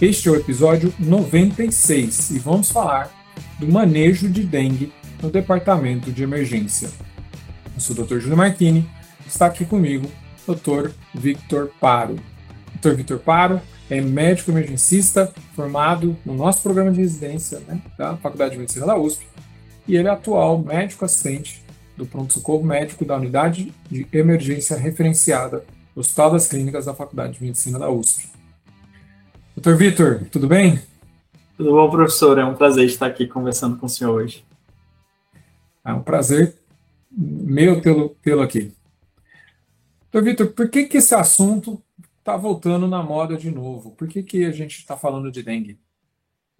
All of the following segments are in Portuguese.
Este é o episódio 96 e vamos falar do manejo de dengue no departamento de emergência. Eu sou o Dr. Júlio Martini, está aqui comigo Dr. Victor Paro. Dr. Victor Paro é médico emergencista formado no nosso programa de residência né, da Faculdade de Medicina da USP e ele é atual médico assistente do pronto-socorro médico da unidade de emergência referenciada do Hospital das Clínicas da Faculdade de Medicina da USP. Doutor Vitor, tudo bem? Tudo bom, professor? É um prazer estar aqui conversando com o senhor hoje. É um prazer meu tê-lo tê aqui. Doutor Vitor, por que, que esse assunto está voltando na moda de novo? Por que, que a gente está falando de dengue?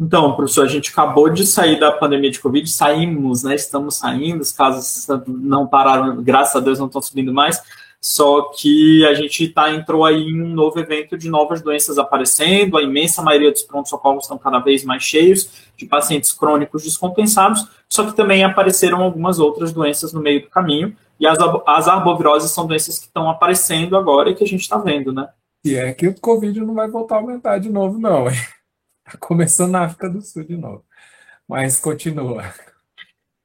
Então, professor, a gente acabou de sair da pandemia de Covid, saímos, né? Estamos saindo, os casos não pararam, graças a Deus não estão subindo mais, só que a gente tá, entrou aí em um novo evento de novas doenças aparecendo, a imensa maioria dos prontos-socorros estão cada vez mais cheios de pacientes crônicos descompensados, só que também apareceram algumas outras doenças no meio do caminho, e as, as arboviroses são doenças que estão aparecendo agora e que a gente está vendo, né? E é que o Covid não vai voltar a aumentar de novo, não. Está começando na África do Sul de novo. Mas continua.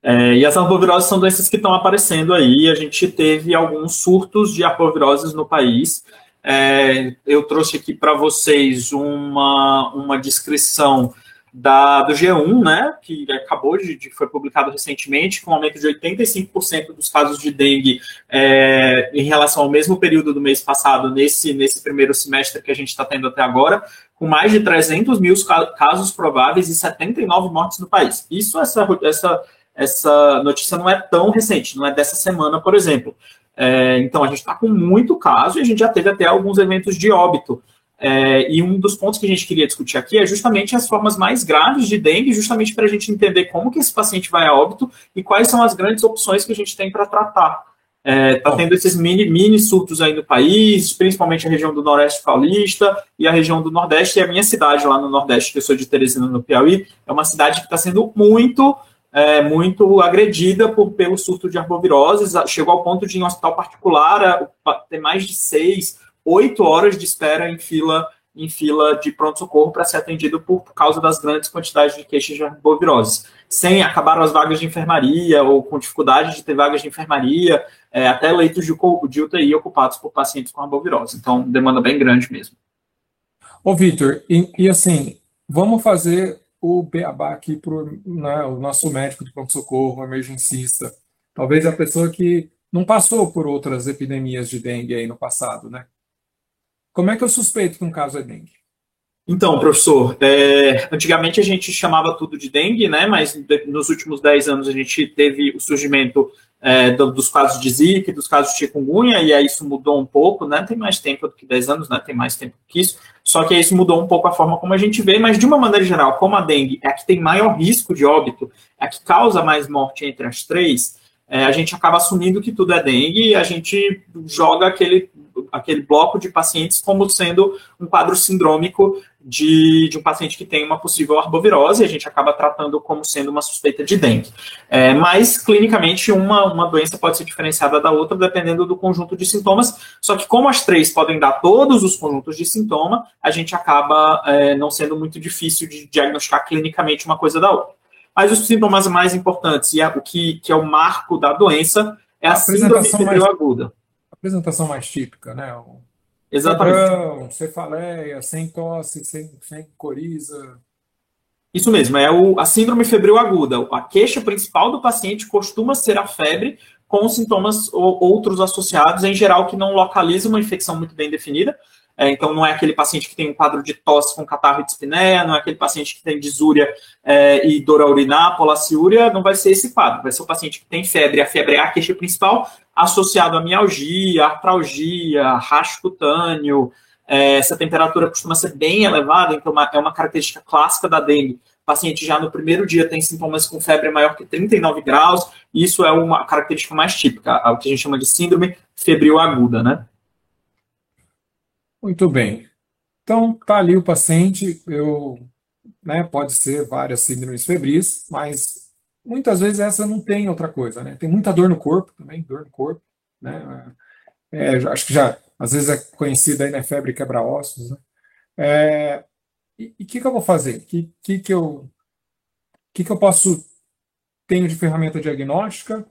É, e as arboviroses são doenças que estão aparecendo aí. A gente teve alguns surtos de arboviroses no país. É, eu trouxe aqui para vocês uma, uma descrição da, do G1, né, que acabou de, de, foi publicado recentemente, com um aumento de 85% dos casos de dengue é, em relação ao mesmo período do mês passado, nesse, nesse primeiro semestre que a gente está tendo até agora, com mais de 300 mil casos prováveis e 79 mortes no país. Isso, essa, essa essa notícia não é tão recente, não é dessa semana, por exemplo. É, então, a gente está com muito caso e a gente já teve até alguns eventos de óbito. É, e um dos pontos que a gente queria discutir aqui é justamente as formas mais graves de dengue, justamente para a gente entender como que esse paciente vai a óbito e quais são as grandes opções que a gente tem para tratar. Está é, tá tendo esses mini, mini surtos aí no país, principalmente a região do Noroeste Paulista e a região do Nordeste, e a minha cidade lá no Nordeste, que eu sou de Teresina, no Piauí, é uma cidade que está sendo muito é, muito agredida por, pelo surto de arboviroses, chegou ao ponto de, em um hospital particular, ter mais de seis, oito horas de espera em fila em fila de pronto-socorro para ser atendido por, por, causa das grandes quantidades de queixas de arboviroses. Sem acabaram as vagas de enfermaria, ou com dificuldade de ter vagas de enfermaria, é, até leitos de, de UTI ocupados por pacientes com arbovirose. Então, demanda bem grande mesmo. Ô, Vitor, e, e assim, vamos fazer o beabá aqui para né, o nosso médico de pronto-socorro, emergencista. Talvez a pessoa que não passou por outras epidemias de dengue aí no passado, né? Como é que eu suspeito que um caso é dengue? Então, professor, é, antigamente a gente chamava tudo de dengue, né? Mas nos últimos 10 anos a gente teve o surgimento é, dos casos de Zika, dos casos de chikungunya, e aí isso mudou um pouco, né? Tem mais tempo do que 10 anos, né? Tem mais tempo que isso. Só que isso mudou um pouco a forma como a gente vê, mas de uma maneira geral, como a dengue é a que tem maior risco de óbito, é a que causa mais morte entre as três, é, a gente acaba assumindo que tudo é dengue e a gente joga aquele aquele bloco de pacientes como sendo um quadro sindrômico de, de um paciente que tem uma possível arbovirose, a gente acaba tratando como sendo uma suspeita de dengue. É, mas, clinicamente, uma, uma doença pode ser diferenciada da outra dependendo do conjunto de sintomas, só que como as três podem dar todos os conjuntos de sintoma, a gente acaba é, não sendo muito difícil de diagnosticar clinicamente uma coisa da outra. Mas os sintomas mais importantes, e é, o que, que é o marco da doença, é a, a síndrome febril aguda apresentação mais típica, né? Exatamente. Febrão, cefaleia, sem tosse, sem, sem coriza. Isso mesmo, é o, a síndrome febril aguda. A queixa principal do paciente costuma ser a febre, com sintomas ou, outros associados, em geral, que não localizam uma infecção muito bem definida. É, então, não é aquele paciente que tem um quadro de tosse com catarro e dispneia, não é aquele paciente que tem disúria é, e dor a urinar, polaciúria, não vai ser esse quadro. Vai ser o paciente que tem febre, a febre é a queixa principal, associado a mialgia, artralgia, racho cutâneo. É, essa temperatura costuma ser bem elevada, então uma, é uma característica clássica da dengue. o paciente já no primeiro dia tem sintomas com febre maior que 39 graus, isso é uma característica mais típica, o que a gente chama de síndrome febril aguda, né? Muito bem. Então, tá ali o paciente, eu, né, pode ser várias síndromes febris, mas muitas vezes essa não tem outra coisa, né? Tem muita dor no corpo também, dor no corpo, né? É, acho que já, às vezes é conhecida aí, né, febre quebra-ossos, né? É, e o que, que eu vou fazer? O que, que, que, eu, que, que eu posso tenho de ferramenta diagnóstica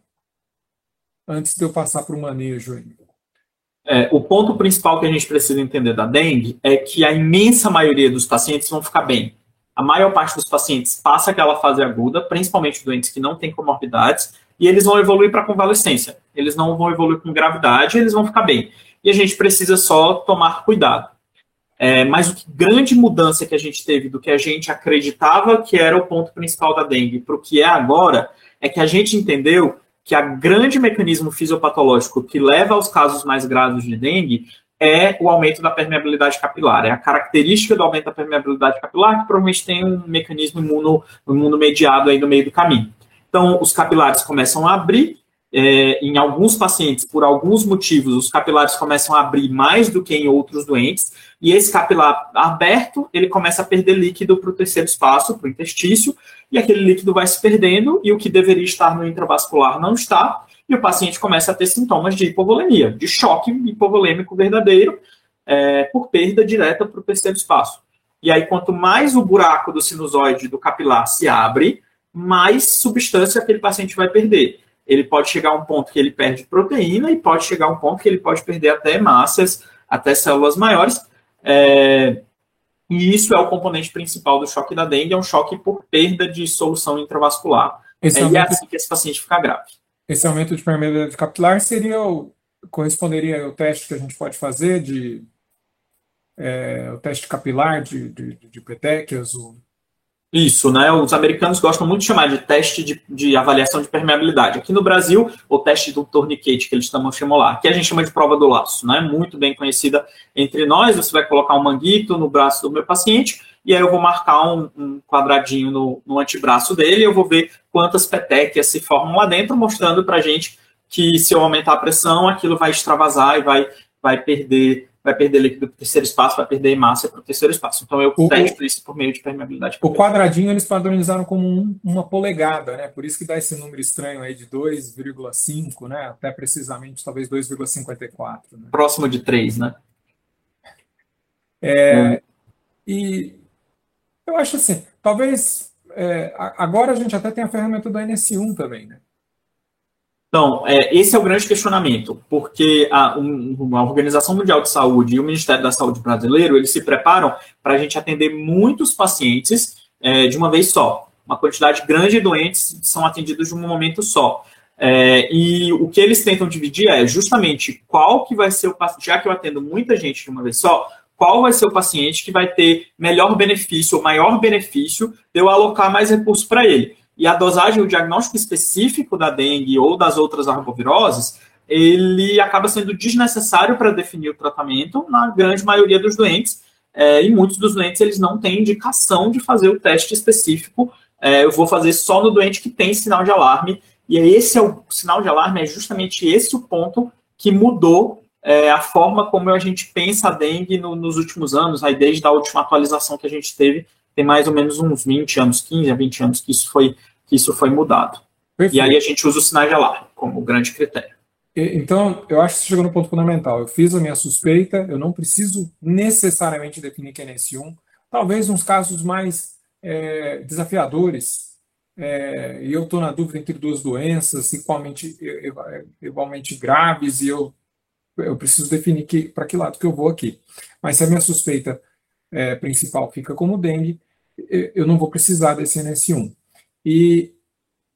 antes de eu passar para o manejo aí? É, o ponto principal que a gente precisa entender da dengue é que a imensa maioria dos pacientes vão ficar bem. A maior parte dos pacientes passa aquela fase aguda, principalmente doentes que não têm comorbidades, e eles vão evoluir para convalescência. Eles não vão evoluir com gravidade, eles vão ficar bem. E a gente precisa só tomar cuidado. É, mas o que grande mudança que a gente teve do que a gente acreditava que era o ponto principal da dengue para o que é agora, é que a gente entendeu que a grande mecanismo fisiopatológico que leva aos casos mais graves de dengue é o aumento da permeabilidade capilar. É a característica do aumento da permeabilidade capilar que provavelmente tem um mecanismo imuno, imunomediado aí no meio do caminho. Então, os capilares começam a abrir, é, em alguns pacientes, por alguns motivos, os capilares começam a abrir mais do que em outros doentes, e esse capilar aberto, ele começa a perder líquido para o terceiro espaço, para o intestício, e aquele líquido vai se perdendo, e o que deveria estar no intravascular não está, e o paciente começa a ter sintomas de hipovolemia, de choque hipovolêmico verdadeiro, é, por perda direta para o terceiro espaço. E aí, quanto mais o buraco do sinusoide do capilar se abre, mais substância aquele paciente vai perder ele pode chegar a um ponto que ele perde proteína e pode chegar a um ponto que ele pode perder até massas, até células maiores. É, e isso é o componente principal do choque da dengue, é um choque por perda de solução intravascular. Esse é, aumento, e é assim que esse paciente fica grave. Esse aumento de permeabilidade capilar seria o, corresponderia ao teste que a gente pode fazer de é, o teste capilar de, de, de petequias, o isso, né? Os americanos gostam muito de chamar de teste de, de avaliação de permeabilidade. Aqui no Brasil, o teste do tourniquet, que eles chamam, lá, que a gente chama de prova do laço, né? Muito bem conhecida entre nós. Você vai colocar um manguito no braço do meu paciente e aí eu vou marcar um, um quadradinho no, no, antebraço dele eu vou ver quantas petequias se formam lá dentro, mostrando para gente que se eu aumentar a pressão, aquilo vai extravasar e vai, vai perder vai perder líquido para o terceiro espaço, vai perder massa para o terceiro espaço. Então eu o, testo isso por meio de permeabilidade. O quadradinho eles padronizaram como um, uma polegada, né? Por isso que dá esse número estranho aí de 2,5, né? Até precisamente talvez 2,54. Né? Próximo de 3, né? É, hum. E eu acho assim, talvez é, agora a gente até tem a ferramenta do NS1 também, né? Então, é, esse é o grande questionamento, porque a, um, a, Organização Mundial de Saúde e o Ministério da Saúde brasileiro, eles se preparam para a gente atender muitos pacientes é, de uma vez só. Uma quantidade grande de doentes são atendidos de um momento só. É, e o que eles tentam dividir é justamente qual que vai ser o paciente, já que eu atendo muita gente de uma vez só, qual vai ser o paciente que vai ter melhor benefício ou maior benefício de eu alocar mais recursos para ele e a dosagem, o diagnóstico específico da dengue ou das outras arboviroses, ele acaba sendo desnecessário para definir o tratamento na grande maioria dos doentes, é, e muitos dos doentes eles não têm indicação de fazer o teste específico. É, eu vou fazer só no doente que tem sinal de alarme, e esse é o sinal de alarme, é justamente esse o ponto que mudou é, a forma como a gente pensa a dengue no, nos últimos anos, aí desde a última atualização que a gente teve tem mais ou menos uns 20 anos, 15 a 20 anos que isso foi, que isso foi mudado. Perfeito. E aí a gente usa o sinal de alarme como grande critério. Então, eu acho que você chegou no ponto fundamental. Eu fiz a minha suspeita, eu não preciso necessariamente definir que é NS1. Talvez uns casos mais é, desafiadores, é, e eu estou na dúvida entre duas doenças igualmente, igualmente graves, e eu, eu preciso definir para que lado que eu vou aqui. Mas se a minha suspeita é, principal fica como dengue, eu não vou precisar desse NS1. E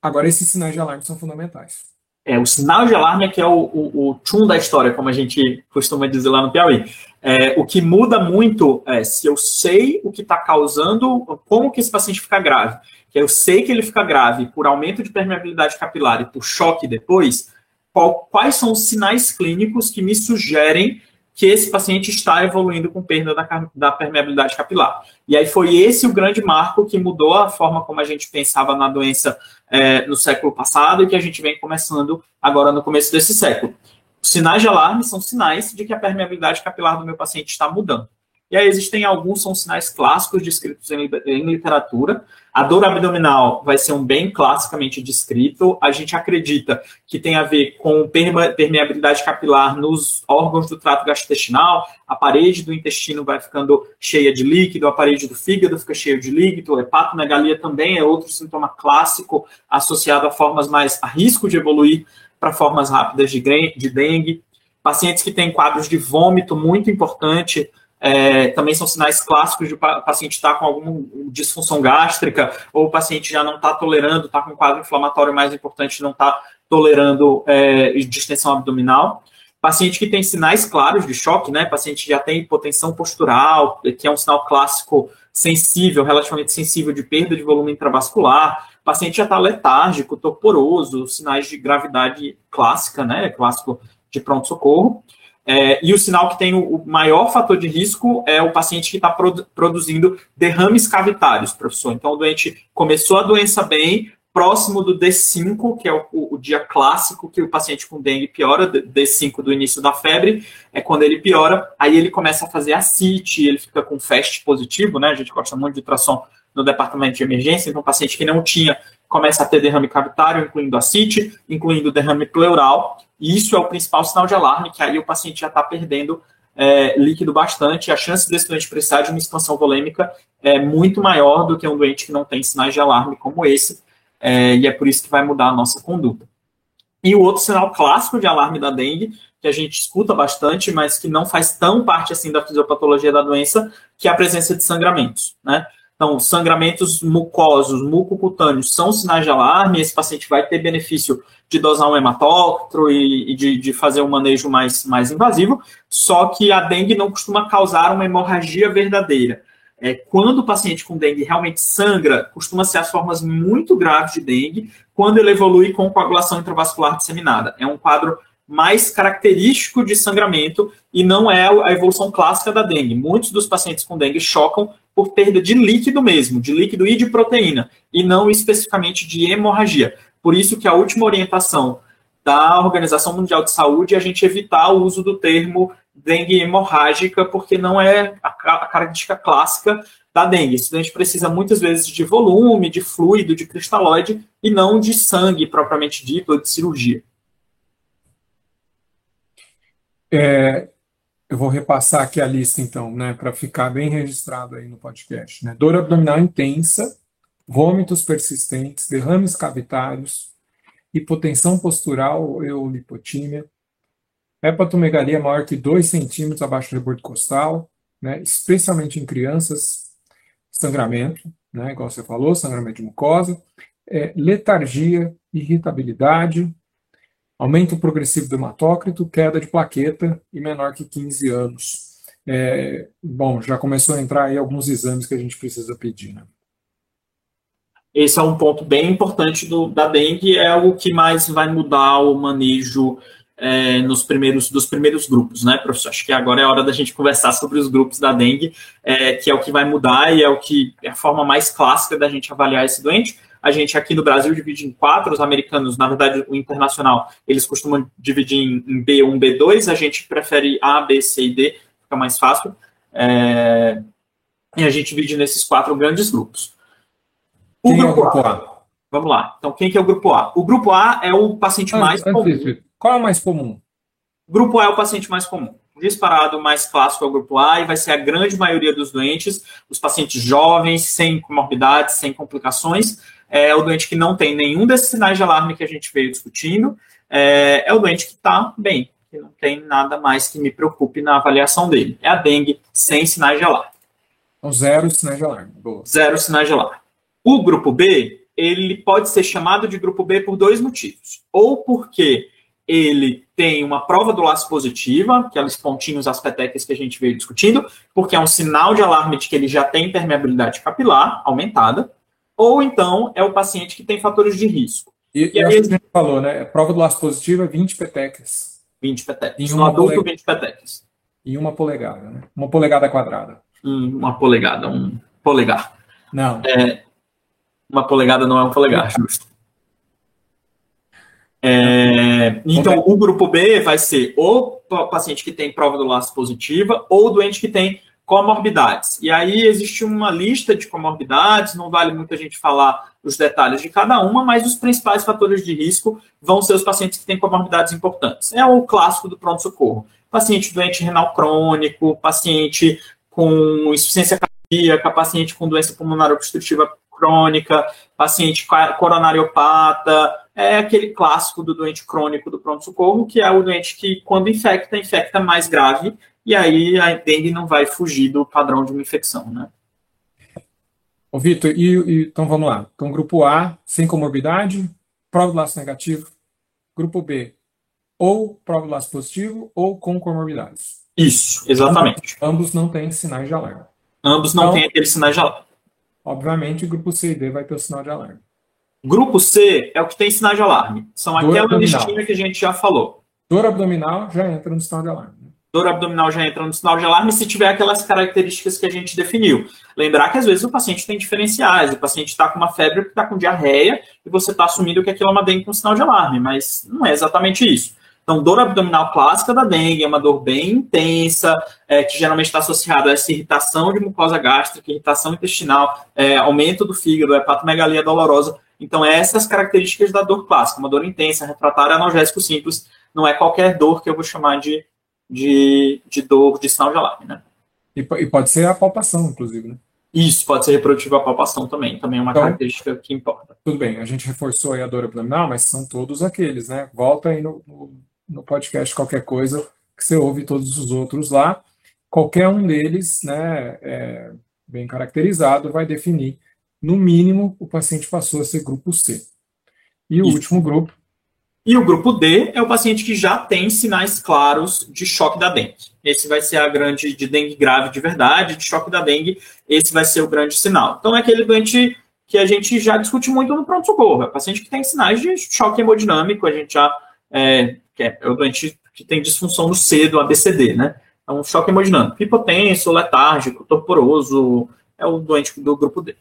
agora esses sinais de alarme são fundamentais. É, o sinal de alarme é que é o, o, o tchum da história, como a gente costuma dizer lá no Piauí. É, o que muda muito é se eu sei o que está causando, como que esse paciente fica grave. Que eu sei que ele fica grave por aumento de permeabilidade capilar e por choque depois, qual, quais são os sinais clínicos que me sugerem que esse paciente está evoluindo com perda da, da, permeabilidade capilar. E aí foi esse o grande marco que mudou a forma como a gente pensava na doença é, no século passado e que a gente vem começando agora no começo desse século. Sinais de alarme são sinais de que a permeabilidade capilar do meu paciente está mudando. E aí existem alguns, são sinais clássicos descritos em, em, literatura. A dor abdominal vai ser um bem classicamente descrito. A gente acredita que tem a ver com permeabilidade capilar nos órgãos do trato gastrointestinal. A parede do intestino vai ficando cheia de líquido, a parede do fígado fica cheia de líquido. A hepatomegalia também é outro sintoma clássico associado a formas mais a risco de evoluir para formas rápidas de, de dengue. Pacientes que têm quadros de vômito muito importante é, também são sinais clássicos de o paciente estar tá com alguma disfunção gástrica, ou o paciente já não está tolerando, está com um quadro inflamatório mais importante, não está tolerando é, distensão abdominal. Paciente que tem sinais claros de choque, né? Paciente já tem hipotensão postural, que é um sinal clássico sensível, relativamente sensível de perda de volume intravascular. Paciente já está letárgico, torporoso, sinais de gravidade clássica, né? Clássico de pronto-socorro. É, e o sinal que tem o, o, maior fator de risco é o paciente que está produ produzindo derrames cavitários, professor. Então, o doente começou a doença bem, próximo do D5, que é o, o, dia clássico que o paciente com dengue piora, D5 do início da febre, é quando ele piora, aí ele começa a fazer a CIT, ele fica com FAST positivo, né? A gente gosta muito de ultrassom no departamento de emergência, então, paciente que não tinha começa a ter derrame cavitário, incluindo ascite, incluindo derrame pleural, e isso é o principal sinal de alarme, que aí o paciente já está perdendo é, líquido bastante, a chance desse doente precisar de uma expansão volêmica é muito maior do que um doente que não tem sinais de alarme como esse, é, e é por isso que vai mudar a nossa conduta. E o outro sinal clássico de alarme da dengue, que a gente escuta bastante, mas que não faz tão parte assim da fisiopatologia da doença, que é a presença de sangramentos, né? Então, sangramentos mucosos, mucocutâneos, são sinais de alarme. Esse paciente vai ter benefício de dosar um hematóctro e, e de, de, fazer um manejo mais, mais invasivo. Só que a dengue não costuma causar uma hemorragia verdadeira. É, quando o paciente com dengue realmente sangra, costuma ser as formas muito graves de dengue, quando ele evolui com coagulação intravascular disseminada. É um quadro mais característico de sangramento e não é a evolução clássica da dengue. Muitos dos pacientes com dengue chocam por perda de líquido mesmo, de líquido e de proteína, e não especificamente de hemorragia. Por isso que a última orientação da Organização Mundial de Saúde é a gente evitar o uso do termo dengue hemorrágica, porque não é a característica clássica da dengue. A gente precisa muitas vezes de volume, de fluido, de cristalóide, e não de sangue propriamente dito, ou de cirurgia. É, eu vou repassar aqui a lista, então, né, para ficar bem registrado aí no podcast. Né? Dor abdominal intensa, vômitos persistentes, derrames cavitários, hipotensão postural ou lipotímia, hepatomegalia maior que 2 centímetros abaixo do rebordo costal, né, especialmente em crianças, sangramento, né, igual você falou, sangramento de mucosa, é, letargia, irritabilidade, aumento progressivo do hematócrito, queda de plaqueta e menor que 15 anos. É, bom, já começou a entrar aí alguns exames que a gente precisa pedir, né? Esse é um ponto bem importante do, da dengue, é o que mais vai mudar o manejo é, nos primeiros, dos primeiros grupos, né, professor? Acho que agora é a hora da gente conversar sobre os grupos da dengue, é, que é o que vai mudar e é o que é a forma mais clássica da gente avaliar esse doente. A gente aqui no Brasil divide em quatro, os americanos, na verdade, o internacional, eles costumam dividir em B1, B2, a gente prefere A, B, C e D, fica mais fácil. É... E a gente divide nesses quatro grandes grupos. O quem grupo, é o grupo A? A? Vamos lá. Então, quem que é o grupo A? O grupo A é o paciente antes, mais comum. Qual é o mais comum? O grupo A é o paciente mais comum disparado mais clássico é o grupo A e vai ser a grande maioria dos doentes, os pacientes jovens, sem comorbidades, sem complicações. É o doente que não tem nenhum desses sinais de alarme que a gente veio discutindo. É, é o doente que está bem, que não tem nada mais que me preocupe na avaliação dele. É a dengue sem sinais de alarme. Então, zero sinais de alarme. Boa. Zero sinais de alarme. O grupo B, ele pode ser chamado de grupo B por dois motivos. Ou porque ele tem uma prova do laço positiva, aqueles pontinhos, as petecas que a gente veio discutindo, porque é um sinal de alarme de que ele já tem permeabilidade capilar aumentada, ou então é o paciente que tem fatores de risco. E, e aí, a gente falou, né? Prova do laço positivo é 20 petecas. 20 petecas. Em um adulto, 20 petecas. em uma polegada, né? Uma polegada quadrada. uma polegada, um polegar. Não. É, uma polegada não é um polegar, justo. É, então, o grupo B vai ser o paciente que tem prova do laço positiva ou o doente que tem comorbidades. E aí existe uma lista de comorbidades, não vale muito a gente falar os detalhes de cada uma, mas os principais fatores de risco vão ser os pacientes que têm comorbidades importantes. É o clássico do pronto-socorro. Paciente doente renal crônico, paciente com insuficiência cardíaca, paciente com doença pulmonar obstrutiva crônica, paciente coronariopata, é aquele clássico do doente crônico do pronto-socorro, que é o doente que, quando infecta, infecta mais grave e aí a dengue não vai fugir do padrão de uma infecção, né? Ô, Vitor, e, e, então vamos lá. Então, grupo A, sem comorbidade, prova do laço negativo. Grupo B, ou prova do laço positivo, ou com comorbidades. Isso, exatamente. Ambos, ambos não têm sinais de alarme. Ambos não então, têm aquele sinais de alarme. Obviamente, grupo C e D vai ter o sinal de alarme. Grupo C é o que tem sinal de alarme. São Dor aquela abdominal. listinha que a gente já falou. Dor abdominal já entra no sinal de alarme dor abdominal já entra no sinal de alarme se tiver aquelas características que a gente definiu. Lembrar que às vezes o paciente tem diferenciais, o paciente está com uma febre está com diarreia e você está assumindo que aquilo é uma dengue com sinal de alarme, mas não é exatamente isso. Então, dor abdominal clássica da dengue é uma dor bem intensa, é, que geralmente está associada a essa irritação de mucosa gástrica, irritação intestinal, é, aumento do fígado, hepatomegalia dolorosa. Então, essas características da dor clássica, uma dor intensa, refratária, analgésico simples, não é qualquer dor que eu vou chamar de de, de dor de sinal de alarme, né? E, e, pode ser a palpação, inclusive, né? Isso, pode ser reprodutiva a palpação também, também é uma então, característica que importa. Tudo bem, a gente reforçou aí a dor abdominal, mas são todos aqueles, né? Volta aí no, no, no podcast qualquer coisa que você ouve todos os outros lá. Qualquer um deles, né, é, bem caracterizado, vai definir, no mínimo, o paciente passou a ser grupo C. E o Isso. último grupo e o grupo D é o paciente que já tem sinais claros de choque da dengue. Esse vai ser a grande de dengue grave de verdade, de choque da dengue, esse vai ser o grande sinal. Então é aquele doente que a gente já discute muito no pronto-socorro. É o paciente que tem sinais de choque hemodinâmico, a gente já. É, que é, o doente que tem disfunção no C do ABCD, né? É um choque hemodinâmico. Hipotenso, letárgico, torporoso, é o doente do grupo D.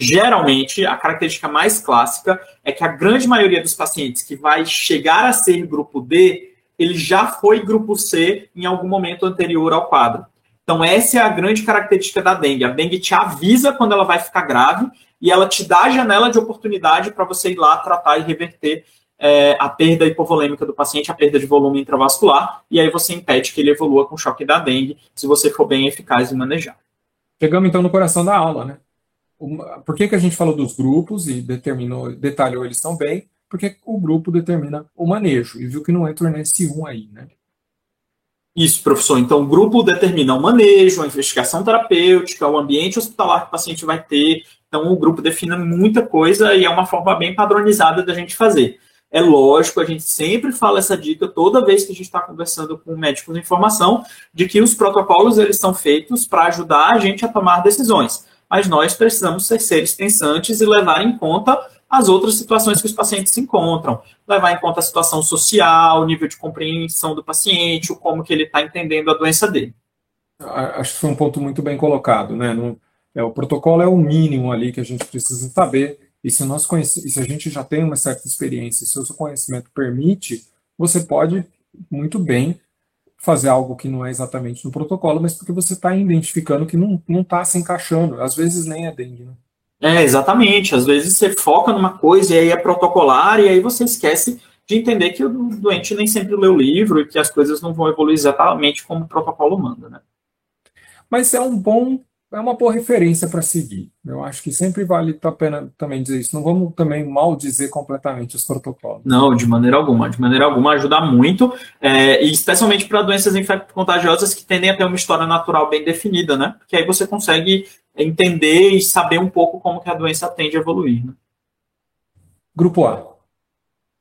Geralmente, a característica mais clássica é que a grande maioria dos pacientes que vai chegar a ser grupo D, ele já foi grupo C em algum momento anterior ao quadro. Então, essa é a grande característica da dengue. A dengue te avisa quando ela vai ficar grave e ela te dá a janela de oportunidade para você ir lá tratar e reverter é, a perda hipovolêmica do paciente, a perda de volume intravascular, e aí você impede que ele evolua com choque da dengue, se você for bem eficaz em manejar. Chegamos então no coração da aula, né? por que, que a gente falou dos grupos e determinou, detalhou eles tão bem? Porque o grupo determina o manejo, e viu que não entra nesse 1 aí, né? Isso, professor. Então, o grupo determina o manejo, a investigação terapêutica, o ambiente hospitalar que o paciente vai ter. Então, o grupo define muita coisa e é uma forma bem padronizada da gente fazer. É lógico, a gente sempre fala essa dica toda vez que a gente está conversando com médicos de informação, de que os protocolos eles são feitos para ajudar a gente a tomar decisões mas nós precisamos ser seres pensantes e levar em conta as outras situações que os pacientes se encontram, levar em conta a situação social, o nível de compreensão do paciente, como que ele está entendendo a doença dele. Acho que foi um ponto muito bem colocado, né? É, o protocolo é o mínimo ali que a gente precisa saber, e se, nós conhece, se a gente já tem uma certa experiência, se o seu conhecimento permite, você pode muito bem fazer algo que não é exatamente no protocolo, mas porque você está identificando que não está se encaixando. Às vezes nem é dengue, né? É, exatamente. Às vezes você foca numa coisa e aí é protocolar e aí você esquece de entender que o doente nem sempre lê o livro e que as coisas não vão evoluir exatamente como o protocolo manda, né? Mas é um bom é uma boa referência para seguir. Eu acho que sempre vale a pena também dizer isso. Não vamos também mal dizer completamente os protocolos. Não, de maneira alguma. De maneira alguma ajuda muito, é, e especialmente para doenças infecto-contagiosas que tendem a ter uma história natural bem definida, né? Porque aí você consegue entender e saber um pouco como que a doença tende a evoluir. Né? Grupo A.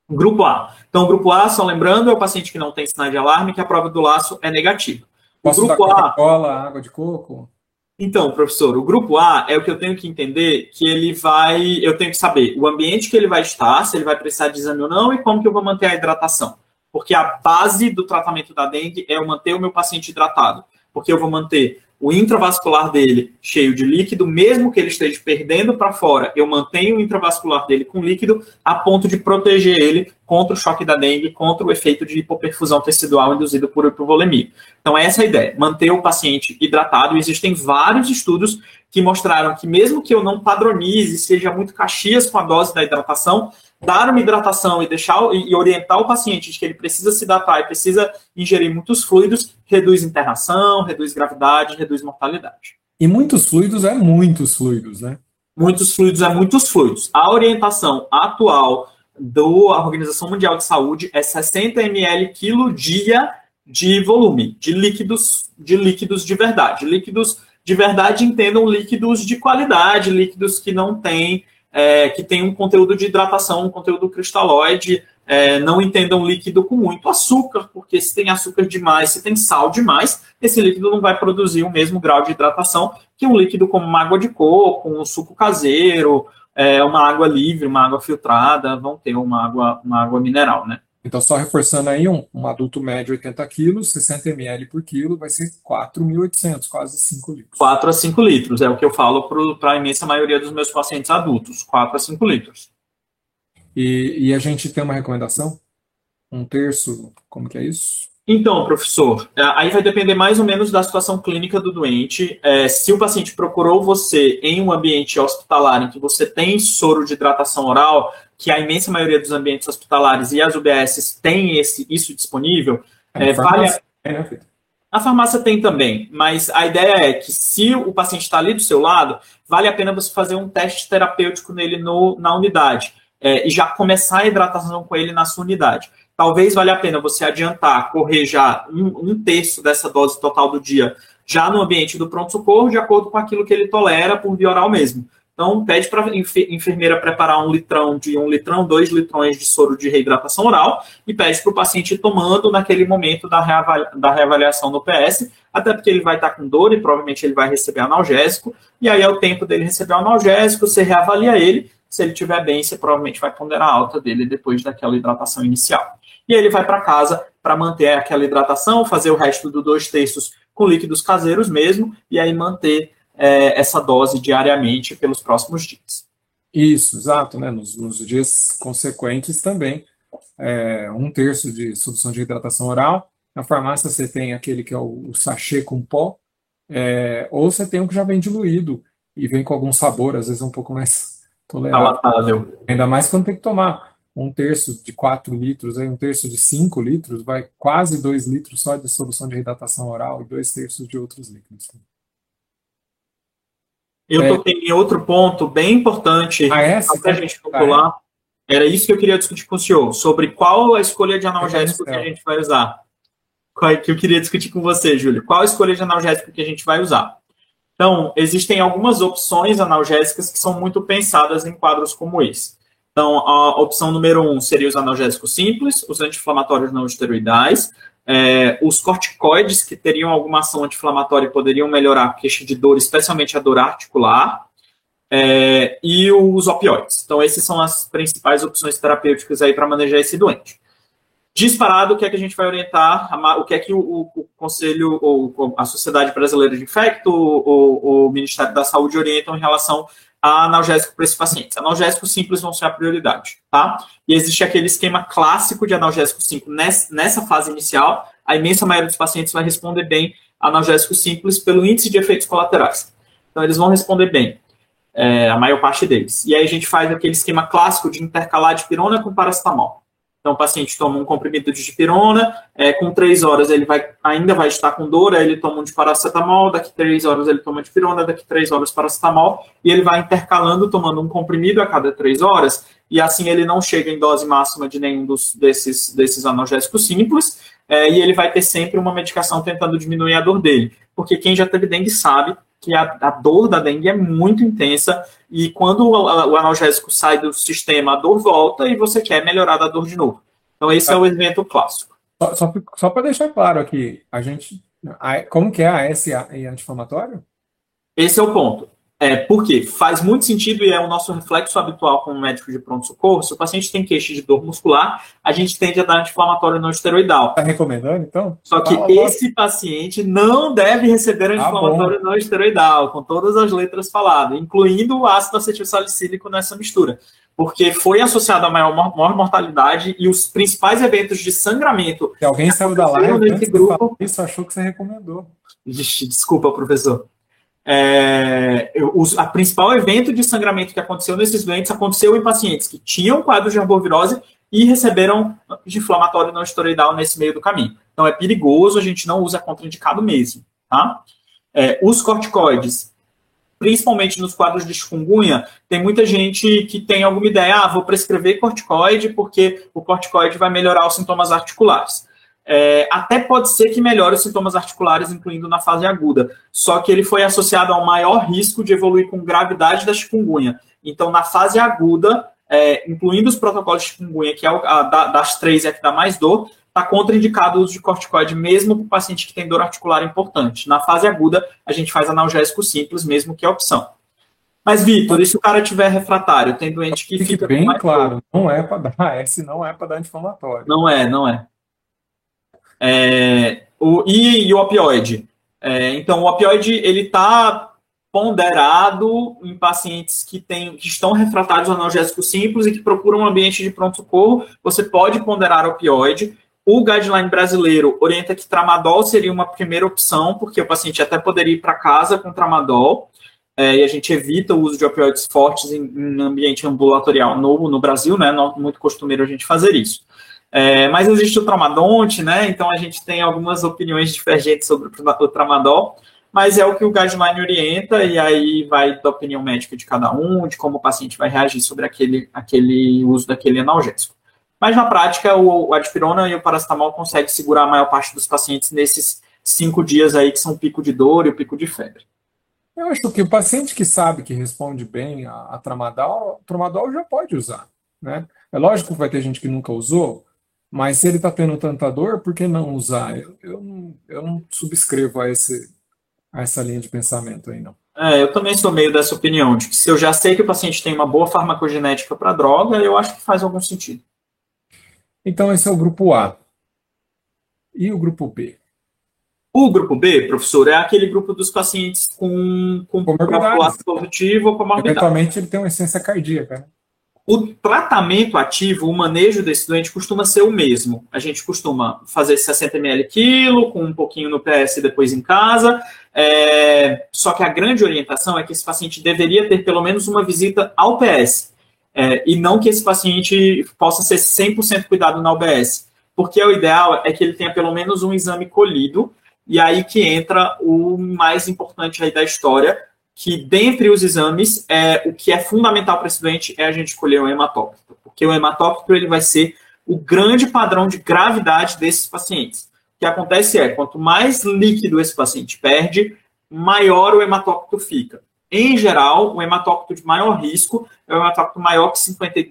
Grupo A. Então, grupo A, só lembrando, é o paciente que não tem sinal de alarme, que a prova do laço é negativa. O Posso grupo dar Coca-Cola, água de coco? Então, professor, o grupo A é o que eu tenho que entender que ele vai. Eu tenho que saber o ambiente que ele vai estar, se ele vai precisar de exame ou não, e como que eu vou manter a hidratação. Porque a base do tratamento da dengue é eu manter o meu paciente hidratado. Porque eu vou manter o intravascular dele cheio de líquido, mesmo que ele esteja perdendo para fora, eu mantenho o intravascular dele com líquido a ponto de proteger ele contra o choque da dengue, contra o efeito de hipoperfusão tecidual induzido por hipovolemia. Então, essa é a ideia, manter o paciente hidratado. Existem vários estudos que mostraram que mesmo que eu não padronize, seja muito caxias com a dose da hidratação, dar uma hidratação e deixar e orientar o paciente de que ele precisa se hidratar e precisa ingerir muitos fluidos, reduz internação, reduz gravidade, reduz mortalidade. E muitos fluidos é muitos fluidos, né? Muitos fluidos é muitos fluidos. A orientação atual da Organização Mundial de Saúde é 60 ml quilo dia de volume, de líquidos, de líquidos de verdade. Líquidos de verdade entendam líquidos de qualidade, líquidos que não têm é, que tem um conteúdo de hidratação, um conteúdo cristalóide, é, não entendam líquido com muito açúcar, porque se tem açúcar demais, se tem sal demais, esse líquido não vai produzir o mesmo grau de hidratação que um líquido como uma água de coco, um suco caseiro, é, uma água livre, uma água filtrada, vão ter uma água, uma água mineral, né? Então, só reforçando aí, um, um adulto médio 80 quilos, 60 ml por quilo, vai ser 4.800, quase 5 litros. 4 a 5 litros, é o que eu falo para a imensa maioria dos meus pacientes adultos, 4 a 5 litros. E, e a gente tem uma recomendação? Um terço, como que é isso? Então, professor, é, aí vai depender mais ou menos da situação clínica do doente. É, se o paciente procurou você em um ambiente hospitalar em que você tem soro de hidratação oral, que a imensa maioria dos ambientes hospitalares e as UBSs têm esse, isso disponível, é, vale a... Né, a farmácia tem também, mas a ideia é que se o paciente está ali do seu lado, vale a pena você fazer um teste terapêutico nele no, na unidade é, e já começar a hidratação com ele na sua unidade talvez valha a pena você adiantar, correr já um, um terço dessa dose total do dia já no ambiente do pronto-socorro, de acordo com aquilo que ele tolera por via oral mesmo. Então, pede para a enfermeira preparar um litrão de um litrão, dois litrões de soro de reidratação oral e pede para o paciente ir tomando naquele momento da, da reavaliação no PS, até porque ele vai estar com dor e provavelmente ele vai receber analgésico, e aí é o tempo dele receber o analgésico, você reavalia ele, se ele estiver bem, você provavelmente vai ponderar a alta dele depois daquela hidratação inicial e ele vai para casa para manter aquela hidratação, fazer o resto do dois terços com líquidos caseiros mesmo, e aí manter é, essa dose diariamente pelos próximos dias. Isso, exato, né? Nos, nos dias consequentes também, é, um terço de solução de hidratação oral. Na farmácia você tem aquele que é o, o sachê com pó, é, ou você tem um que já vem diluído e vem com algum sabor, às vezes um pouco mais tolerável. Ainda mais quando tem que tomar um terço de 4 litros, aí um terço de 5 litros, vai quase 2 litros só de solução de hidratação oral e dois terços de outros líquidos. Eu é, toquei em outro ponto bem importante para a gente calcular. Era isso que eu queria discutir com o senhor, sobre qual a escolha de analgésico que a gente vai usar. Qual, que eu queria discutir com você, Júlio. Qual a escolha de analgésico que a gente vai usar? Então, existem algumas opções analgésicas que são muito pensadas em quadros como esse. Então, a opção número um seria os analgésicos simples, os anti-inflamatórios não esteroidais, é, os corticoides que teriam alguma ação anti-inflamatória e poderiam melhorar a queixa de dor, especialmente a dor articular, é, e os opioides. Então, essas são as principais opções terapêuticas aí para manejar esse doente. Disparado, o que é que a gente vai orientar, o que é que o, o Conselho, ou a Sociedade Brasileira de Infecto, o, o Ministério da Saúde orientam em relação a analgésico para esses pacientes. Analgésicos simples vão ser a prioridade, tá? E existe aquele esquema clássico de analgésico simples nessa fase inicial. A imensa maioria dos pacientes vai responder bem analgésico simples pelo índice de efeitos colaterais. Então, eles vão responder bem, é, a maior parte deles. E aí a gente faz aquele esquema clássico de intercalar de pirona com paracetamol. Então, o paciente toma um comprimido de dipirona, é, com três horas ele vai, ainda vai estar com dor, aí ele toma um de paracetamol, daqui três horas ele toma dipirona, daqui três horas paracetamol, e ele vai intercalando, tomando um comprimido a cada três horas, e assim ele não chega em dose máxima de nenhum dos, desses, desses analgésicos simples, é, e ele vai ter sempre uma medicação tentando diminuir a dor dele. Porque quem já teve dengue sabe que a, a, dor da dengue é muito intensa e quando o, o, analgésico sai do sistema, a dor volta e você quer melhorar da dor de novo. Então, esse é o evento clássico. Só, só, só para deixar claro aqui, a gente. A, como que é a S anti-inflamatório? Esse é o ponto. É, porque faz muito sentido e é o nosso reflexo habitual como médico de pronto-socorro. Se o paciente tem queixa de dor muscular, a gente tende a dar anti-inflamatório não esteroidal. Está recomendando, então? Só que esse paciente não deve receber ah, anti-inflamatório ah, não esteroidal, com todas as letras faladas, incluindo o ácido acetil salicílico nessa mistura. Porque foi associado a maior, maior mortalidade e os principais eventos de sangramento. Se alguém saiu da live grupo, isso achou que você recomendou. Desculpa, professor. É, o a principal evento de sangramento que aconteceu nesses doentes aconteceu em pacientes que tinham quadro de arbovirose e receberam de inflamatório não esteroidal nesse meio do caminho. Então é perigoso, a gente não usa contraindicado mesmo. Tá? É, os corticoides, principalmente nos quadros de chikungunya, tem muita gente que tem alguma ideia, ah, vou prescrever corticoide porque o corticoide vai melhorar os sintomas articulares. É, até pode ser que melhore os sintomas articulares, incluindo na fase aguda. Só que ele foi associado ao maior risco de evoluir com gravidade da chikungunya. Então, na fase aguda, é, incluindo os protocolos de chikungunya, que é a, das três é a que dá mais dor, está contraindicado o uso de corticoide, mesmo para o paciente que tem dor articular importante. Na fase aguda, a gente faz analgésico simples, mesmo que é opção. Mas, Vitor, e se o cara tiver refratário? Tem doente que Fique fica. bem claro, não é para dar, esse não é para dar anti-inflamatório. Não é, não é. É, o, e, e, o opioide. É, então, o opioide ele está ponderado em pacientes que, tem, que estão refratários ao analgésico simples e que procuram um ambiente de pronto-socorro. Você pode ponderar opioide. O guideline brasileiro orienta que tramadol seria uma primeira opção, porque o paciente até poderia ir para casa com tramadol. É, e a gente evita o uso de opioides fortes em, em ambiente ambulatorial no, no Brasil, né? Não, muito costumeiro a gente fazer isso. É, mas existe o tramadonte, né? Então a gente tem algumas opiniões divergentes sobre o tramadol, mas é o que o guideline orienta, e aí vai da opinião médica de cada um, de como o paciente vai reagir sobre aquele, aquele uso daquele analgésico. Mas na prática, o, adipirona e o paracetamol conseguem segurar a maior parte dos pacientes nesses cinco dias aí que são o pico de dor e o pico de febre. Eu acho que o paciente que sabe que responde bem a, a tramadol, tramadol já pode usar, né? É lógico que vai ter gente que nunca usou, mas se ele está tendo tanta dor, por que não usar? Eu, eu, não, eu não subscrevo a, esse, a essa linha de pensamento aí, não. É, eu também sou meio dessa opinião, de que se eu já sei que o paciente tem uma boa farmacogenética para droga, eu acho que faz algum sentido. Então, esse é o grupo A. E o grupo B? O grupo B, professor, é aquele grupo dos pacientes com, com comorbidade positivo ou comorbidade. Eventualmente ele tem uma essência cardíaca, né? O tratamento ativo, o manejo desse doente costuma ser o mesmo. A gente costuma fazer 60 ml quilo, com um pouquinho no PS depois em casa. É... Só que a grande orientação é que esse paciente deveria ter pelo menos uma visita ao PS. É... E não que esse paciente possa ser 100% cuidado na UBS. Porque o ideal é que ele tenha pelo menos um exame colhido. E aí que entra o mais importante aí da história, que dentre os exames, é, o que é fundamental para esse doente é a gente escolher o hematócrito, porque o hematócrito ele vai ser o grande padrão de gravidade desses pacientes. O que acontece é, quanto mais líquido esse paciente perde, maior o hematócrito fica. Em geral, o hematócrito de maior risco é o hematócrito maior que 52%,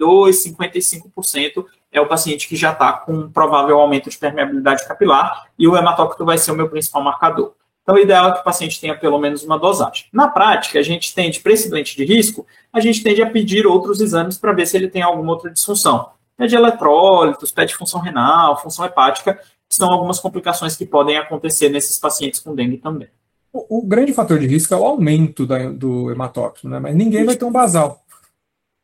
55%, é o paciente que já está com um provável aumento de permeabilidade capilar, e o hematócrito vai ser o meu principal marcador. Então, o ideal é que o paciente tenha pelo menos uma dosagem. Na prática, a gente tende, para esse doente de risco, a gente tende a pedir outros exames para ver se ele tem alguma outra disfunção. Pede eletrólitos, pede função renal, função hepática, que são algumas complicações que podem acontecer nesses pacientes com dengue também. O, o grande fator de risco é o aumento da, do hematócrito, né? mas ninguém vai ter um basal.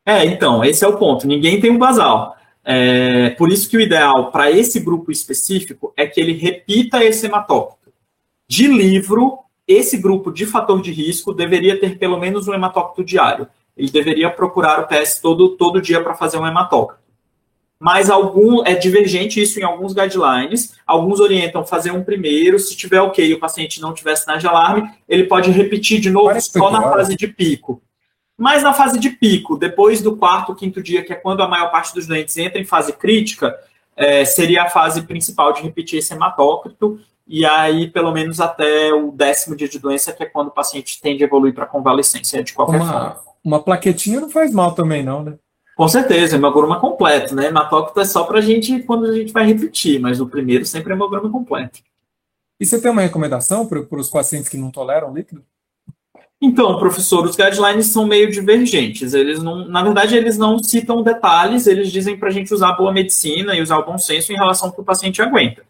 É, então, esse é o ponto. Ninguém tem um basal. É, por isso que o ideal para esse grupo específico é que ele repita esse hematócrito de livro, esse grupo de fator de risco deveria ter pelo menos um hematócrito diário. Ele deveria procurar o PS todo, todo dia para fazer um hematócrito. Mas algum é divergente isso em alguns guidelines. Alguns orientam fazer um primeiro, se tiver ok e o paciente não tiver sinais de alarme, ele pode repetir de novo Parece só na fase de pico. Mas na fase de pico, depois do quarto, quinto dia, que é quando a maior parte dos doentes entra em fase crítica, é, seria a fase principal de repetir esse hematócrito e aí pelo menos até o décimo dia de doença, que é quando o paciente tende a evoluir para convalescência de qualquer uma, forma. Uma plaquetinha não faz mal também, não, né? Com certeza, hemograma completo, né? Hematócrito é só para a gente quando a gente vai repetir, mas no primeiro sempre é hemograma completo. E você tem uma recomendação para os pacientes que não toleram líquido? Então, professor, os guidelines são meio divergentes. Eles não, na verdade, eles não citam detalhes, eles dizem para a gente usar boa medicina e usar o bom senso em relação ao que o paciente aguenta.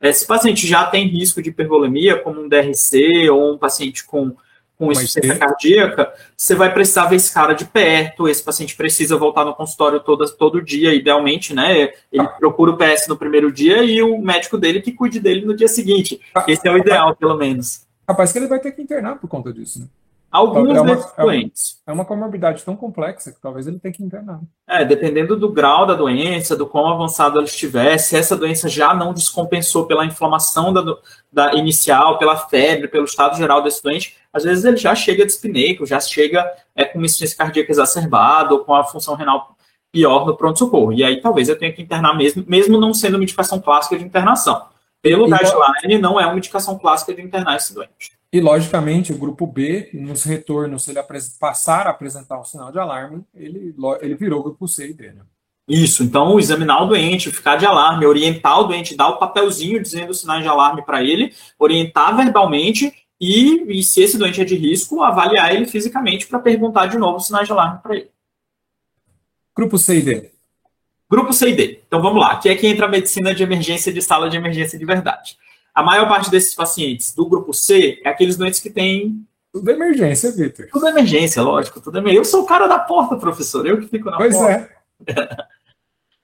É, se o paciente já tem risco de hipervolemia, como um DRC ou um paciente com, com insuficiência cardíaca, você vai precisar ver esse cara de perto, esse paciente precisa voltar no consultório todo, todo dia, idealmente, né? Ele procura o PS no primeiro dia e o médico dele que cuide dele no dia seguinte. Esse é o ideal, pelo menos. Rapaz, que ele vai ter que internar por conta disso, né? Alguns é uma, desses doentes. É uma, é uma comorbidade tão complexa que talvez ele tenha que internar. É, dependendo do grau da doença, do quão avançado ela estiver, se essa doença já não descompensou pela inflamação da, da inicial, pela febre, pelo estado geral desse doente, às vezes ele já chega dispneico, já chega é, com uma insuficiência cardíaca exacerbada ou com a função renal pior no pronto-socorro. E aí talvez eu tenha que internar mesmo, mesmo não sendo uma indicação clássica de internação. Pelo guideline, não é uma indicação clássica de internar esse doente. E, logicamente, o grupo B, nos retornos, se ele passar a apresentar um sinal de alarme, ele, ele virou o grupo C e D. Né? Isso, então examinar o doente, ficar de alarme, orientar o doente, dar o papelzinho dizendo os sinais de alarme para ele, orientar verbalmente e, e, se esse doente é de risco, avaliar ele fisicamente para perguntar de novo os sinais de alarme para ele. Grupo C e D. Grupo C e D. Então vamos lá, aqui é que entra a medicina de emergência de sala de emergência de verdade. A maior parte desses pacientes do grupo C é aqueles doentes que têm. Tudo é emergência, Vitor. Tudo é emergência, lógico. Tudo é emergência. Eu sou o cara da porta, professor. Eu que fico na pois porta. Pois é.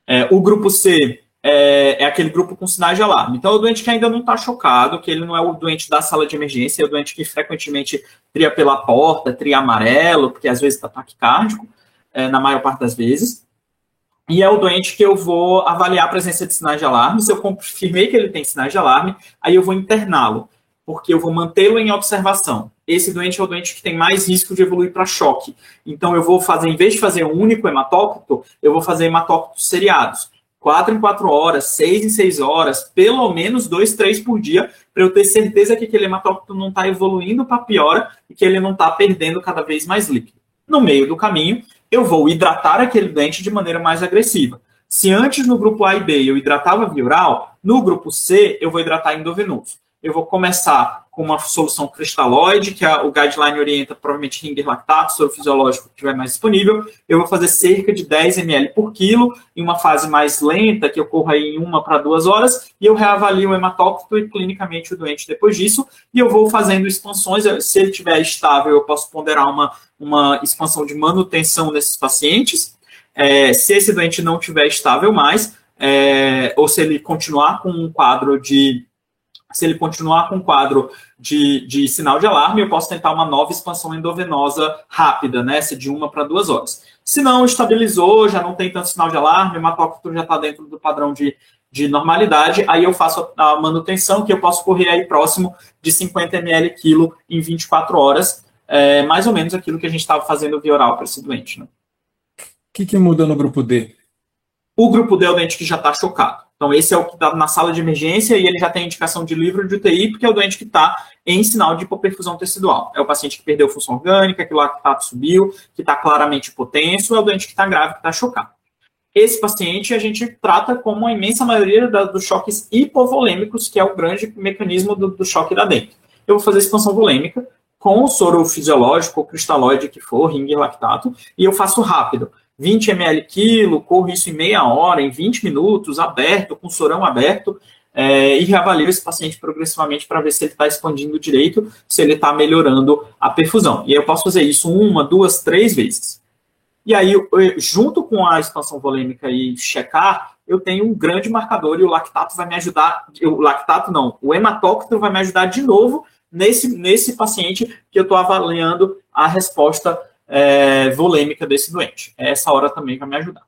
é. O grupo C é, é, aquele grupo com sinais de alarme. Então, é o doente que ainda não está chocado, que ele não é o doente da sala de emergência, é o doente que frequentemente tria pela porta, tria amarelo, porque às vezes está taquicárdico, é, na maior parte das vezes e é o doente que eu vou avaliar a presença de sinais de alarme. Se eu confirmei que ele tem sinais de alarme, aí eu vou interná-lo, porque eu vou mantê-lo em observação. Esse doente é o doente que tem mais risco de evoluir para choque. Então, eu vou fazer, em vez de fazer um único hematócrito, eu vou fazer hematócritos seriados. Quatro em quatro horas, seis em seis horas, pelo menos dois, três por dia, para eu ter certeza que aquele hematócrito não está evoluindo para piora e que ele não está perdendo cada vez mais líquido. No meio do caminho, eu vou hidratar aquele doente de maneira mais agressiva. Se antes no grupo A e B eu hidratava via oral, no grupo C eu vou hidratar endovenoso. Eu vou começar com uma solução cristalóide, que a, o guideline orienta provavelmente ringer lactato, soro fisiológico que tiver mais disponível. Eu vou fazer cerca de 10 ml por quilo, em uma fase mais lenta, que ocorra em uma para duas horas, e eu reavalio o hematócrito e clinicamente o doente depois disso, e eu vou fazendo expansões. Se ele estiver estável, eu posso ponderar uma, uma expansão de manutenção nesses pacientes. É, se esse doente não estiver estável mais, é, ou se ele continuar com um quadro de se ele continuar com um quadro de, de sinal de alarme, eu posso tentar uma nova expansão endovenosa rápida, né? De uma para duas horas. Se não, estabilizou, já não tem tanto sinal de alarme, o hematócrito já está dentro do padrão de, de normalidade, aí eu faço a manutenção, que eu posso correr aí próximo de 50 ml quilo em 24 horas, é mais ou menos aquilo que a gente estava fazendo via oral para esse doente. Né? O que, que muda no grupo D? O grupo D é o doente que já está chocado. Então, esse é o que está na sala de emergência e ele já tem indicação de livro de UTI, porque é o doente que está em sinal de hipoperfusão tecidual. É o paciente que perdeu função orgânica, que o lactato subiu, que está claramente hipotenso, é o doente que está grave, que está chocado. Esse paciente a gente trata como a imensa maioria da, dos choques hipovolêmicos, que é o grande mecanismo do, do choque da dentro. Eu vou fazer expansão volêmica com o soro fisiológico ou cristalóide que for, ring lactato, e eu faço rápido. 20 ml quilo, corro isso em meia hora, em 20 minutos, aberto, com sorão aberto, é, e reavalio esse paciente progressivamente para ver se ele está expandindo direito, se ele está melhorando a perfusão. E eu posso fazer isso uma, duas, três vezes. E aí, eu, junto com a expansão volêmica e checar, eu tenho um grande marcador e o lactato vai me ajudar, o lactato não, o hematócrito vai me ajudar de novo nesse, nesse paciente que eu estou avaliando a resposta é, volêmica desse doente. É essa hora também vai me ajudar.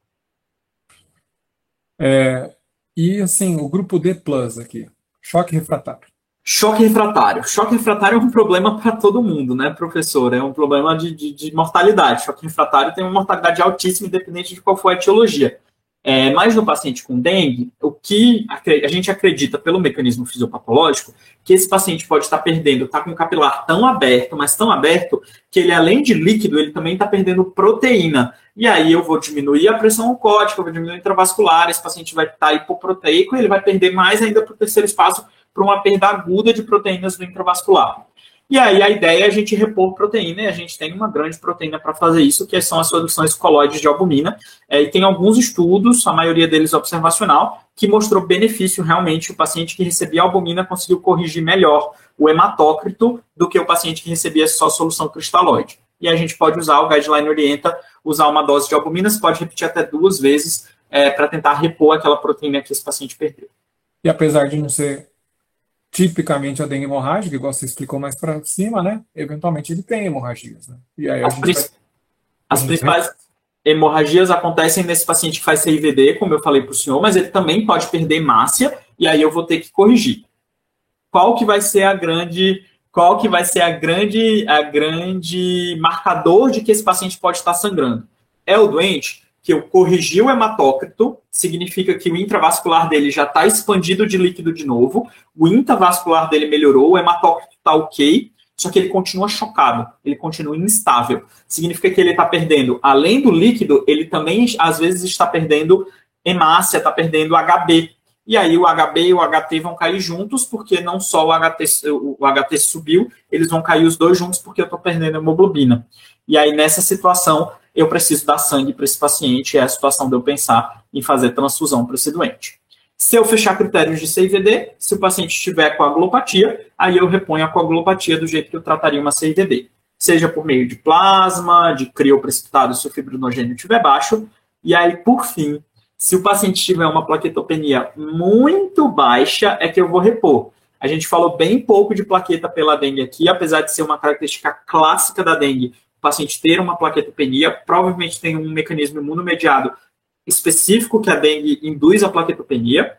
É, e assim, o grupo D plus aqui, choque refratário. Choque refratário. Choque refratário é um problema para todo mundo, né, professor? É um problema de, de, de, mortalidade. Choque refratário tem uma mortalidade altíssima, independente de qual for a etiologia. É, mas no paciente com dengue, o que a gente acredita pelo mecanismo fisiopatológico, que esse paciente pode estar perdendo, está com o capilar tão aberto, mas tão aberto, que ele além de líquido, ele também está perdendo proteína. E aí eu vou diminuir a pressão oncótica, eu vou diminuir o intravascular, esse paciente vai estar hipoproteico, e ele vai perder mais ainda para o terceiro espaço, para uma perda aguda de proteínas do intravascular. E aí a ideia é a gente repor proteína, e a gente tem uma grande proteína para fazer isso, que são as soluções colóides de albumina. É, e tem alguns estudos, a maioria deles observacional, que mostrou benefício realmente. O paciente que recebia albumina conseguiu corrigir melhor o hematócrito do que o paciente que recebia só solução cristalóide. E a gente pode usar, o guideline orienta, usar uma dose de albumina, você pode repetir até duas vezes é, para tentar repor aquela proteína que esse paciente perdeu. E apesar de não ser tipicamente a dengue hemorrágica, igual você explicou mais para cima, né? Eventualmente ele tem hemorragias, né? E aí as, vai... as principais hemorragias acontecem nesse paciente que faz CIVD, como eu falei para o senhor, mas ele também pode perder hemácia e aí eu vou ter que corrigir. Qual que vai ser a grande qual que vai ser a grande a grande marcador de que esse paciente pode estar sangrando? É o doente que eu corrigi o hematócrito, significa que o intravascular dele já está expandido de líquido de novo, o intravascular dele melhorou, o hematócrito está ok, só que ele continua chocado, ele continua instável. Significa que ele está perdendo, além do líquido, ele também às vezes está perdendo hemácia, está perdendo HB. E aí o HB e o HT vão cair juntos, porque não só o HT, o HT subiu, eles vão cair os dois juntos porque eu estou perdendo hemoglobina. E aí nessa situação eu preciso dar sangue para esse paciente, é a situação de eu pensar em fazer transfusão para esse doente. Se eu fechar critérios de CIVD, se o paciente tiver coagulopatia, aí eu reponho a coagulopatia do jeito que eu trataria uma CIVD. Seja por meio de plasma, de crioprecipitado se o fibrinogênio estiver baixo. E aí, por fim, se o paciente tiver uma plaquetopenia muito baixa, é que eu vou repor. A gente falou bem pouco de plaqueta pela dengue aqui, apesar de ser uma característica clássica da dengue, paciente ter uma plaquetopenia, provavelmente tem um mecanismo imunomediado específico que a dengue induz a plaquetopenia.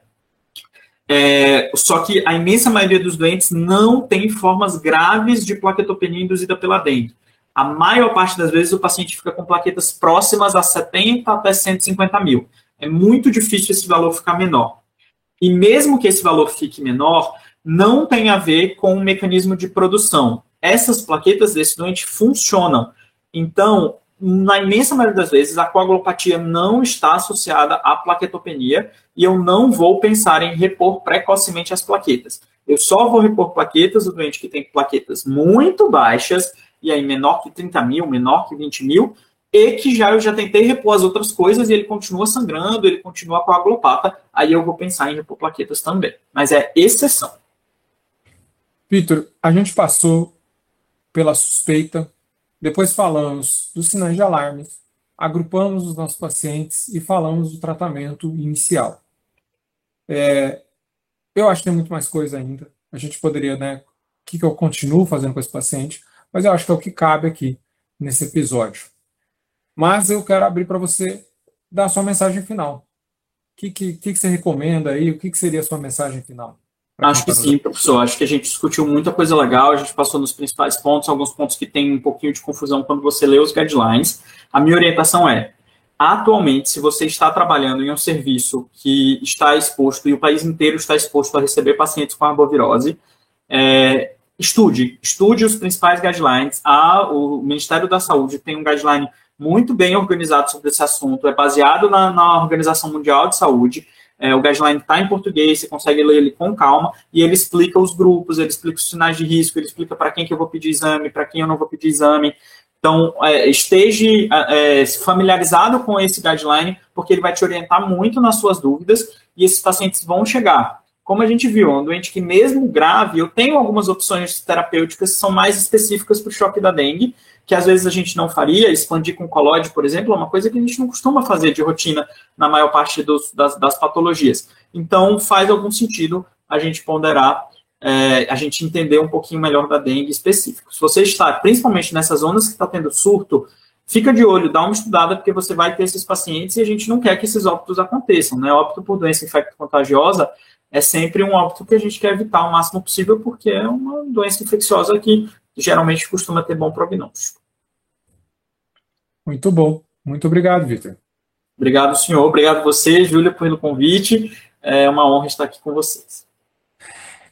É, só que a imensa maioria dos doentes não tem formas graves de plaquetopenia induzida pela dengue. A maior parte das vezes o paciente fica com plaquetas próximas a 70 até 150 mil. É muito difícil esse valor ficar menor. E mesmo que esse valor fique menor, não tem a ver com o mecanismo de produção essas plaquetas desse doente funcionam. Então, na imensa maioria das vezes, a coagulopatia não está associada à plaquetopenia e eu não vou pensar em repor precocemente as plaquetas. Eu só vou repor plaquetas do doente que tem plaquetas muito baixas, e aí menor que 30 mil, menor que 20 mil, e que já eu já tentei repor as outras coisas e ele continua sangrando, ele continua coagulopata, aí eu vou pensar em repor plaquetas também. Mas é exceção. Vitor, a gente passou pela suspeita, depois falamos dos sinais de alarmes, agrupamos os nossos pacientes e falamos do tratamento inicial. É, eu acho que tem muito mais coisa ainda. A gente poderia, né? O que, que eu continuo fazendo com esse paciente, mas eu acho que é o que cabe aqui nesse episódio. Mas eu quero abrir para você dar a sua mensagem final. O que, que, que, você recomenda aí? O que, que seria a sua mensagem final? Acho que sim, professor. Acho que a gente discutiu muita coisa legal, a gente passou nos principais pontos, alguns pontos que tem um pouquinho de confusão quando você lê os guidelines. A minha orientação é, atualmente, se você está trabalhando em um serviço que está exposto, e o país inteiro está exposto a receber pacientes com arbovirose, é, estude, estude os principais guidelines. O Ministério da Saúde tem um guideline muito bem organizado sobre esse assunto, é baseado na, na Organização Mundial de Saúde, é, o guideline está em português, você consegue ler ele com calma, e ele explica os grupos, ele explica os sinais de risco, ele explica para quem que eu vou pedir exame, para quem eu não vou pedir exame. Então, é, esteja é, familiarizado com esse guideline, porque ele vai te orientar muito nas suas dúvidas, e esses pacientes vão chegar. Como a gente viu, um doente que mesmo grave, eu tenho algumas opções terapêuticas que são mais específicas para o choque da dengue, que às vezes a gente não faria, expandir com colóide, por exemplo, é uma coisa que a gente não costuma fazer de rotina na maior parte dos, das, das, patologias. Então, faz algum sentido a gente ponderar, é, a gente entender um pouquinho melhor da dengue específico. Se você está, principalmente nessas zonas que está tendo surto, fica de olho, dá uma estudada, porque você vai ter esses pacientes e a gente não quer que esses óbitos aconteçam, né? Óbito por doença infecto-contagiosa é sempre um óbito que a gente quer evitar o máximo possível, porque é uma doença infecciosa que geralmente costuma ter bom prognóstico. Muito bom. Muito obrigado, Vitor. Obrigado, senhor. Obrigado você, Júlia, pelo convite. É uma honra estar aqui com vocês.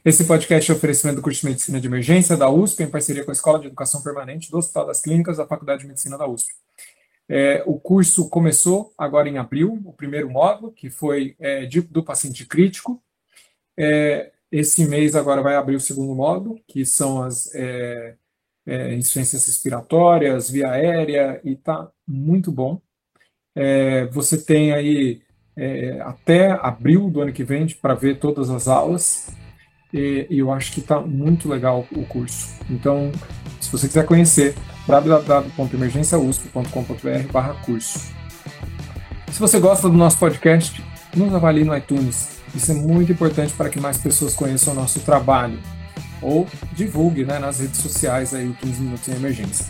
Esse podcast é oferecimento do curso de Medicina de Emergência da USP, em parceria com a Escola de Educação Permanente do Hospital das Clínicas da Faculdade de Medicina da USP. É, o curso começou agora em abril, o primeiro módulo, que foi é, de, do paciente crítico. É, Esse mês agora vai abrir o segundo módulo, que são as é, é, insuficiências respiratórias, via aérea, e tá muito bom. É, você tem aí é, até abril do ano que vem para ver todas as aulas, e, e eu acho que está muito legal o curso. Então, se você quiser conhecer, www.emergenciausp.com.br curso. Se você gosta do nosso podcast, nos avalie no iTunes. Isso é muito importante para que mais pessoas conheçam o nosso trabalho. Ou divulgue né, nas redes sociais aí o 15 Minutos em Emergência.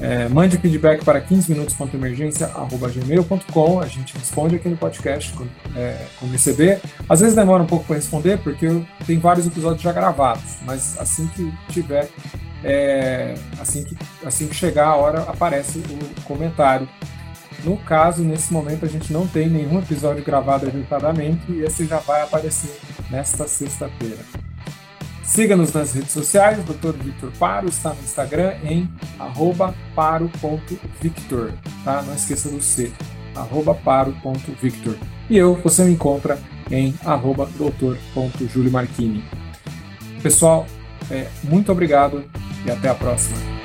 É, mande feedback para 15minutos.emergência.gmail.com. A gente responde aqui no podcast quando, é, quando receber. Às vezes demora um pouco para responder, porque tem vários episódios já gravados, mas assim que tiver, é, assim, que, assim que chegar a hora, aparece o comentário no caso, nesse momento, a gente não tem nenhum episódio gravado adiantadamente e esse já vai aparecer nesta sexta-feira. Siga-nos nas redes sociais, Dr. Victor Paro está no Instagram em paro.victor, tá? Não esqueça do C, paro.victor. E eu, você me encontra em arroba. Pessoal, é, muito obrigado e até a próxima.